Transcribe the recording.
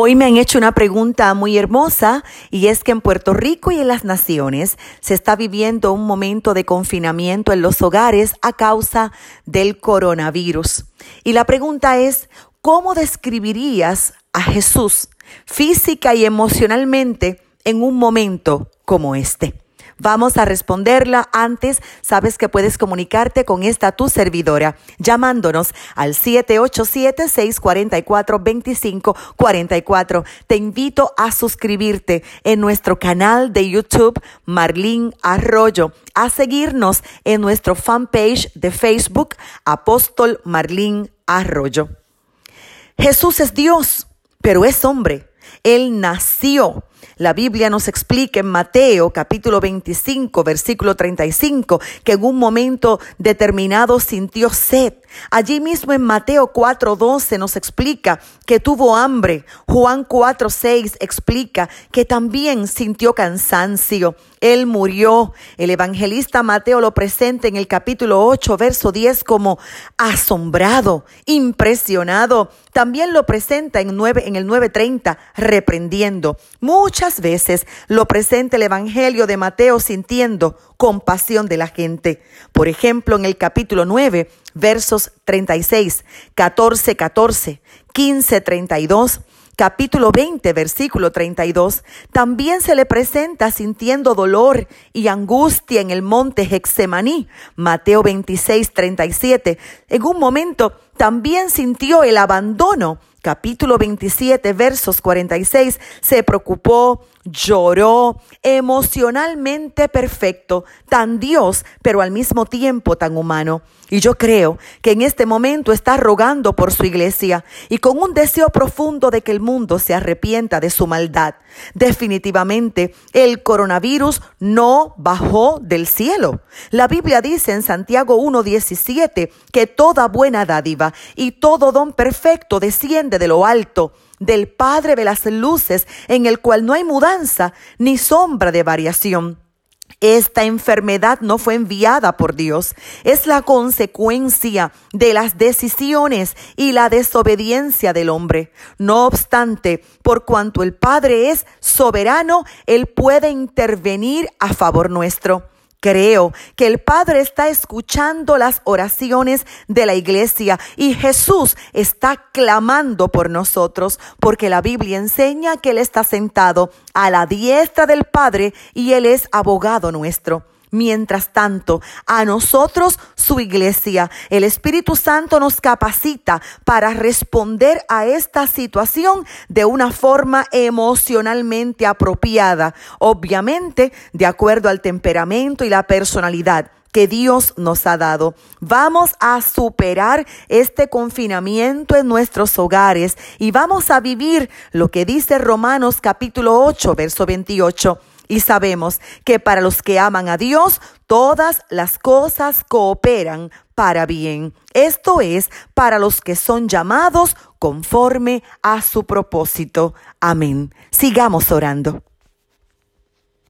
Hoy me han hecho una pregunta muy hermosa y es que en Puerto Rico y en las naciones se está viviendo un momento de confinamiento en los hogares a causa del coronavirus. Y la pregunta es, ¿cómo describirías a Jesús física y emocionalmente en un momento como este? Vamos a responderla antes. Sabes que puedes comunicarte con esta tu servidora llamándonos al 787-644-2544. Te invito a suscribirte en nuestro canal de YouTube Marlín Arroyo, a seguirnos en nuestro fanpage de Facebook Apóstol Marlín Arroyo. Jesús es Dios, pero es hombre. Él nació la Biblia nos explica en Mateo capítulo 25, versículo 35, que en un momento determinado sintió sed. Allí mismo en Mateo 4:12 nos explica que tuvo hambre. Juan 4:6 explica que también sintió cansancio. Él murió. El evangelista Mateo lo presenta en el capítulo 8, verso 10 como asombrado, impresionado. También lo presenta en, 9, en el 9:30 reprendiendo. Muchas veces lo presenta el evangelio de Mateo sintiendo compasión de la gente. Por ejemplo, en el capítulo 9, versos 36, 14, 14, 15, 32, capítulo 20, versículo 32, también se le presenta sintiendo dolor y angustia en el monte Hexemaní, Mateo 26, 37. En un momento también sintió el abandono capítulo 27, versos 46, se preocupó, lloró, emocionalmente perfecto, tan Dios, pero al mismo tiempo tan humano. Y yo creo que en este momento está rogando por su iglesia y con un deseo profundo de que el mundo se arrepienta de su maldad. Definitivamente, el coronavirus no bajó del cielo. La Biblia dice en Santiago 1.17 que toda buena dádiva y todo don perfecto desciende de lo alto del Padre de las luces, en el cual no hay mudanza ni sombra de variación. Esta enfermedad no fue enviada por Dios, es la consecuencia de las decisiones y la desobediencia del hombre. No obstante, por cuanto el Padre es soberano, Él puede intervenir a favor nuestro. Creo que el Padre está escuchando las oraciones de la iglesia y Jesús está clamando por nosotros porque la Biblia enseña que Él está sentado a la diestra del Padre y Él es abogado nuestro. Mientras tanto, a nosotros, su iglesia, el Espíritu Santo nos capacita para responder a esta situación de una forma emocionalmente apropiada, obviamente de acuerdo al temperamento y la personalidad que Dios nos ha dado. Vamos a superar este confinamiento en nuestros hogares y vamos a vivir lo que dice Romanos capítulo 8, verso 28 y sabemos que para los que aman a Dios, todas las cosas cooperan para bien. Esto es para los que son llamados conforme a su propósito. Amén. Sigamos orando.